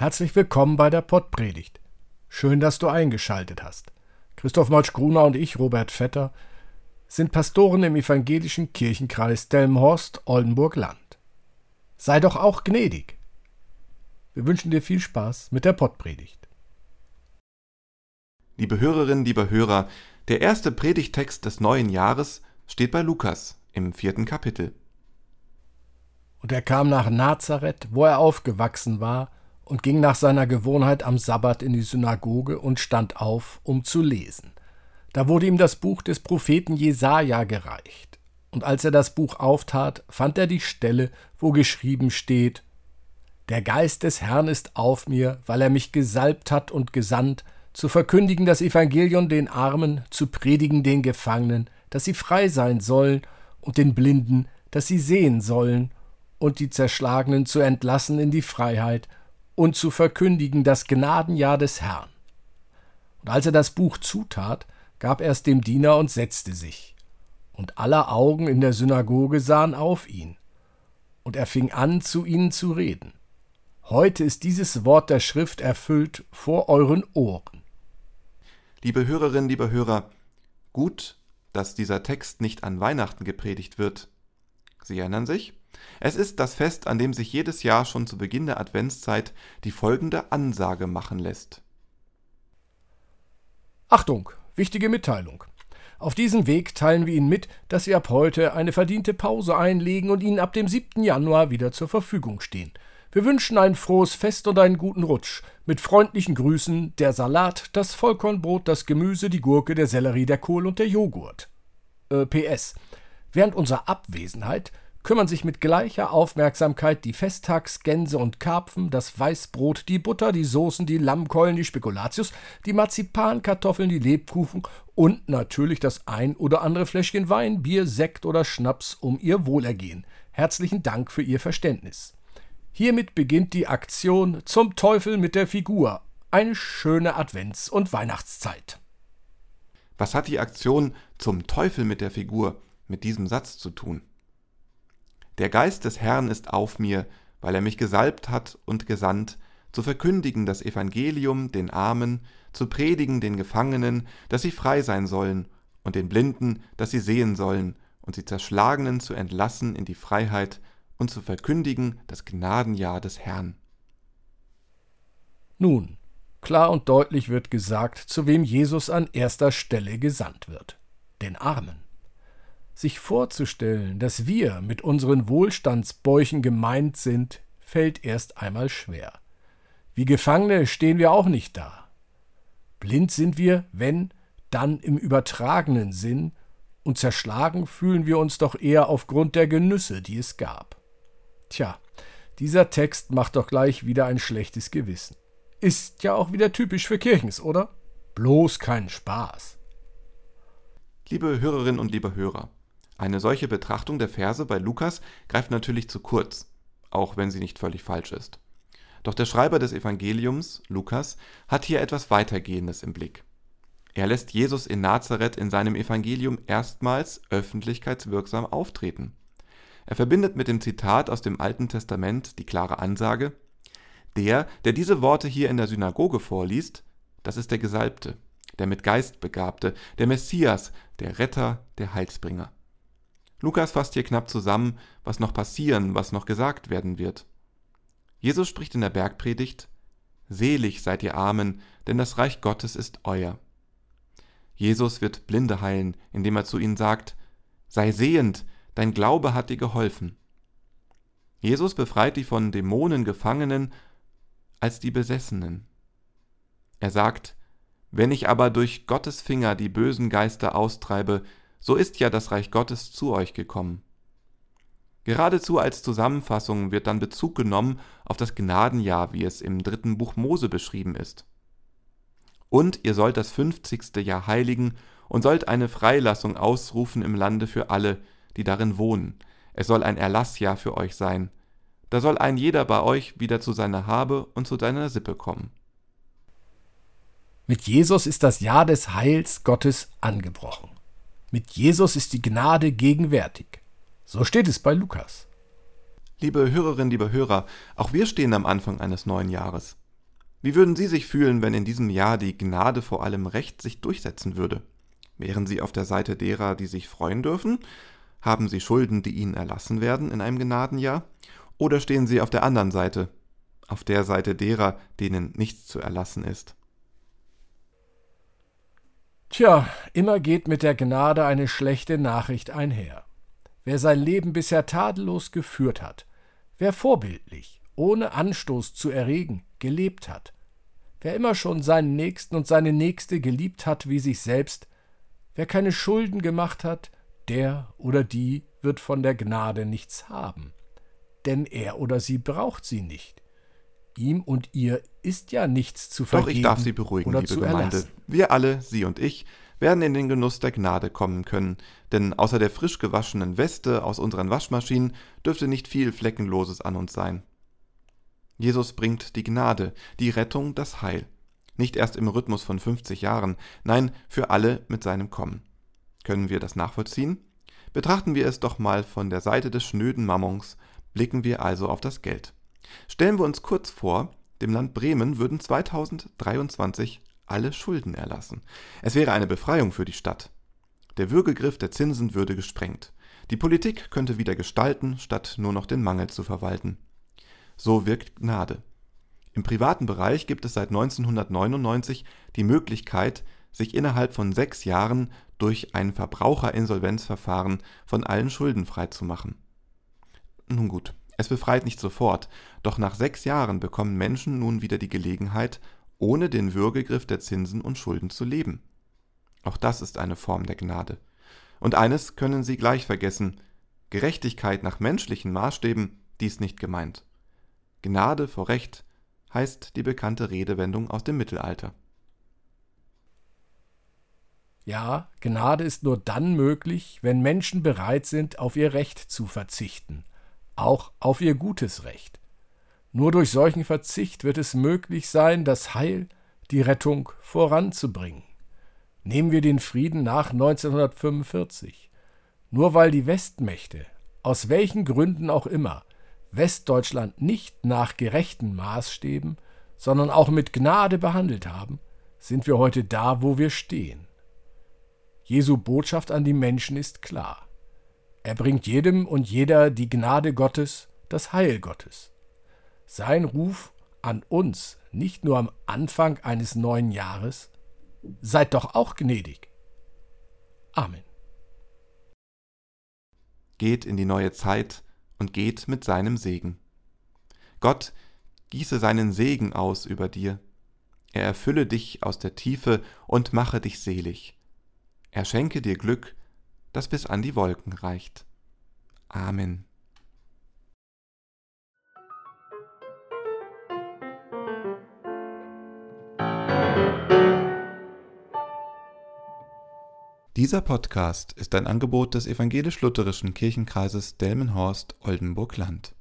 Herzlich willkommen bei der Pottpredigt. Schön, dass du eingeschaltet hast. Christoph Molsch-Gruner und ich, Robert Vetter, sind Pastoren im evangelischen Kirchenkreis Delmenhorst-Oldenburg-Land. Sei doch auch gnädig. Wir wünschen dir viel Spaß mit der Pottpredigt. Liebe Hörerinnen, liebe Hörer, der erste Predigtext des neuen Jahres steht bei Lukas im vierten Kapitel. Und er kam nach Nazareth, wo er aufgewachsen war, und ging nach seiner Gewohnheit am Sabbat in die Synagoge und stand auf, um zu lesen. Da wurde ihm das Buch des Propheten Jesaja gereicht. Und als er das Buch auftat, fand er die Stelle, wo geschrieben steht: Der Geist des Herrn ist auf mir, weil er mich gesalbt hat und gesandt, zu verkündigen das Evangelium den Armen, zu predigen den Gefangenen, dass sie frei sein sollen, und den Blinden, dass sie sehen sollen, und die Zerschlagenen zu entlassen in die Freiheit und zu verkündigen das Gnadenjahr des Herrn. Und als er das Buch zutat, gab er es dem Diener und setzte sich. Und aller Augen in der Synagoge sahen auf ihn. Und er fing an, zu ihnen zu reden. Heute ist dieses Wort der Schrift erfüllt vor euren Ohren. Liebe Hörerinnen, liebe Hörer, gut, dass dieser Text nicht an Weihnachten gepredigt wird. Sie erinnern sich? Es ist das Fest, an dem sich jedes Jahr schon zu Beginn der Adventszeit die folgende Ansage machen lässt. Achtung, wichtige Mitteilung. Auf diesem Weg teilen wir Ihnen mit, dass wir ab heute eine verdiente Pause einlegen und Ihnen ab dem 7. Januar wieder zur Verfügung stehen. Wir wünschen ein frohes Fest und einen guten Rutsch. Mit freundlichen Grüßen der Salat, das Vollkornbrot, das Gemüse, die Gurke, der Sellerie, der Kohl und der Joghurt. Äh, PS. Während unserer Abwesenheit kümmern sich mit gleicher Aufmerksamkeit die Festtagsgänse und Karpfen, das Weißbrot, die Butter, die Soßen, die Lammkeulen, die Spekulatius, die Marzipankartoffeln, die Lebkuchen und natürlich das ein oder andere Fläschchen Wein, Bier, Sekt oder Schnaps um ihr Wohlergehen. Herzlichen Dank für Ihr Verständnis. Hiermit beginnt die Aktion Zum Teufel mit der Figur. Eine schöne Advents- und Weihnachtszeit. Was hat die Aktion Zum Teufel mit der Figur mit diesem Satz zu tun? Der Geist des Herrn ist auf mir, weil er mich gesalbt hat und gesandt, zu verkündigen das Evangelium den Armen, zu predigen den Gefangenen, dass sie frei sein sollen, und den Blinden, dass sie sehen sollen, und die Zerschlagenen zu entlassen in die Freiheit und zu verkündigen das Gnadenjahr des Herrn. Nun, klar und deutlich wird gesagt, zu wem Jesus an erster Stelle gesandt wird, den Armen. Sich vorzustellen, dass wir mit unseren Wohlstandsbäuchen gemeint sind, fällt erst einmal schwer. Wie Gefangene stehen wir auch nicht da. Blind sind wir, wenn, dann im übertragenen Sinn, und zerschlagen fühlen wir uns doch eher aufgrund der Genüsse, die es gab. Tja, dieser Text macht doch gleich wieder ein schlechtes Gewissen. Ist ja auch wieder typisch für Kirchens, oder? Bloß kein Spaß. Liebe Hörerinnen und liebe Hörer, eine solche Betrachtung der Verse bei Lukas greift natürlich zu kurz, auch wenn sie nicht völlig falsch ist. Doch der Schreiber des Evangeliums, Lukas, hat hier etwas Weitergehendes im Blick. Er lässt Jesus in Nazareth in seinem Evangelium erstmals öffentlichkeitswirksam auftreten. Er verbindet mit dem Zitat aus dem Alten Testament die klare Ansage, der, der diese Worte hier in der Synagoge vorliest, das ist der Gesalbte, der mit Geist begabte, der Messias, der Retter, der Heilsbringer. Lukas fasst hier knapp zusammen, was noch passieren, was noch gesagt werden wird. Jesus spricht in der Bergpredigt, Selig seid ihr Armen, denn das Reich Gottes ist euer. Jesus wird Blinde heilen, indem er zu ihnen sagt, Sei sehend, dein Glaube hat dir geholfen. Jesus befreit die von Dämonen Gefangenen als die Besessenen. Er sagt, Wenn ich aber durch Gottes Finger die bösen Geister austreibe, so ist ja das Reich Gottes zu euch gekommen. Geradezu als Zusammenfassung wird dann Bezug genommen auf das Gnadenjahr, wie es im dritten Buch Mose beschrieben ist. Und ihr sollt das fünfzigste Jahr heiligen und sollt eine Freilassung ausrufen im Lande für alle, die darin wohnen. Es soll ein Erlassjahr für euch sein. Da soll ein jeder bei euch wieder zu seiner Habe und zu seiner Sippe kommen. Mit Jesus ist das Jahr des Heils Gottes angebrochen. Mit Jesus ist die Gnade gegenwärtig. So steht es bei Lukas. Liebe Hörerinnen, liebe Hörer, auch wir stehen am Anfang eines neuen Jahres. Wie würden Sie sich fühlen, wenn in diesem Jahr die Gnade vor allem Recht sich durchsetzen würde? Wären Sie auf der Seite derer, die sich freuen dürfen? Haben Sie Schulden, die Ihnen erlassen werden in einem Gnadenjahr? Oder stehen Sie auf der anderen Seite, auf der Seite derer, denen nichts zu erlassen ist? Tja, immer geht mit der Gnade eine schlechte Nachricht einher. Wer sein Leben bisher tadellos geführt hat, wer vorbildlich, ohne Anstoß zu erregen, gelebt hat, wer immer schon seinen Nächsten und seine Nächste geliebt hat wie sich selbst, wer keine Schulden gemacht hat, der oder die wird von der Gnade nichts haben, denn er oder sie braucht sie nicht. Ihm und ihr ist ja nichts zu vergeben. Doch ich darf Sie beruhigen, liebe Gemeinde. Wir alle, Sie und ich, werden in den Genuss der Gnade kommen können, denn außer der frisch gewaschenen Weste aus unseren Waschmaschinen dürfte nicht viel Fleckenloses an uns sein. Jesus bringt die Gnade, die Rettung, das Heil. Nicht erst im Rhythmus von 50 Jahren, nein, für alle mit seinem Kommen. Können wir das nachvollziehen? Betrachten wir es doch mal von der Seite des schnöden Mammons, blicken wir also auf das Geld. Stellen wir uns kurz vor, dem Land Bremen würden 2023 alle Schulden erlassen. Es wäre eine Befreiung für die Stadt. Der Würgegriff der Zinsen würde gesprengt. Die Politik könnte wieder gestalten, statt nur noch den Mangel zu verwalten. So wirkt Gnade. Im privaten Bereich gibt es seit 1999 die Möglichkeit, sich innerhalb von sechs Jahren durch ein Verbraucherinsolvenzverfahren von allen Schulden freizumachen. Nun gut, es befreit nicht sofort, doch nach sechs Jahren bekommen Menschen nun wieder die Gelegenheit, ohne den Würgegriff der Zinsen und Schulden zu leben. Auch das ist eine Form der Gnade. Und eines können Sie gleich vergessen, Gerechtigkeit nach menschlichen Maßstäben, dies nicht gemeint. Gnade vor Recht heißt die bekannte Redewendung aus dem Mittelalter. Ja, Gnade ist nur dann möglich, wenn Menschen bereit sind, auf ihr Recht zu verzichten, auch auf ihr gutes Recht. Nur durch solchen Verzicht wird es möglich sein, das Heil, die Rettung voranzubringen. Nehmen wir den Frieden nach 1945. Nur weil die Westmächte, aus welchen Gründen auch immer, Westdeutschland nicht nach gerechten Maßstäben, sondern auch mit Gnade behandelt haben, sind wir heute da, wo wir stehen. Jesu Botschaft an die Menschen ist klar. Er bringt jedem und jeder die Gnade Gottes, das Heil Gottes. Sein Ruf an uns nicht nur am Anfang eines neuen Jahres, seid doch auch gnädig. Amen. Geht in die neue Zeit und geht mit seinem Segen. Gott gieße seinen Segen aus über dir. Er erfülle dich aus der Tiefe und mache dich selig. Er schenke dir Glück, das bis an die Wolken reicht. Amen. Dieser Podcast ist ein Angebot des evangelisch-lutherischen Kirchenkreises Delmenhorst-Oldenburg-Land.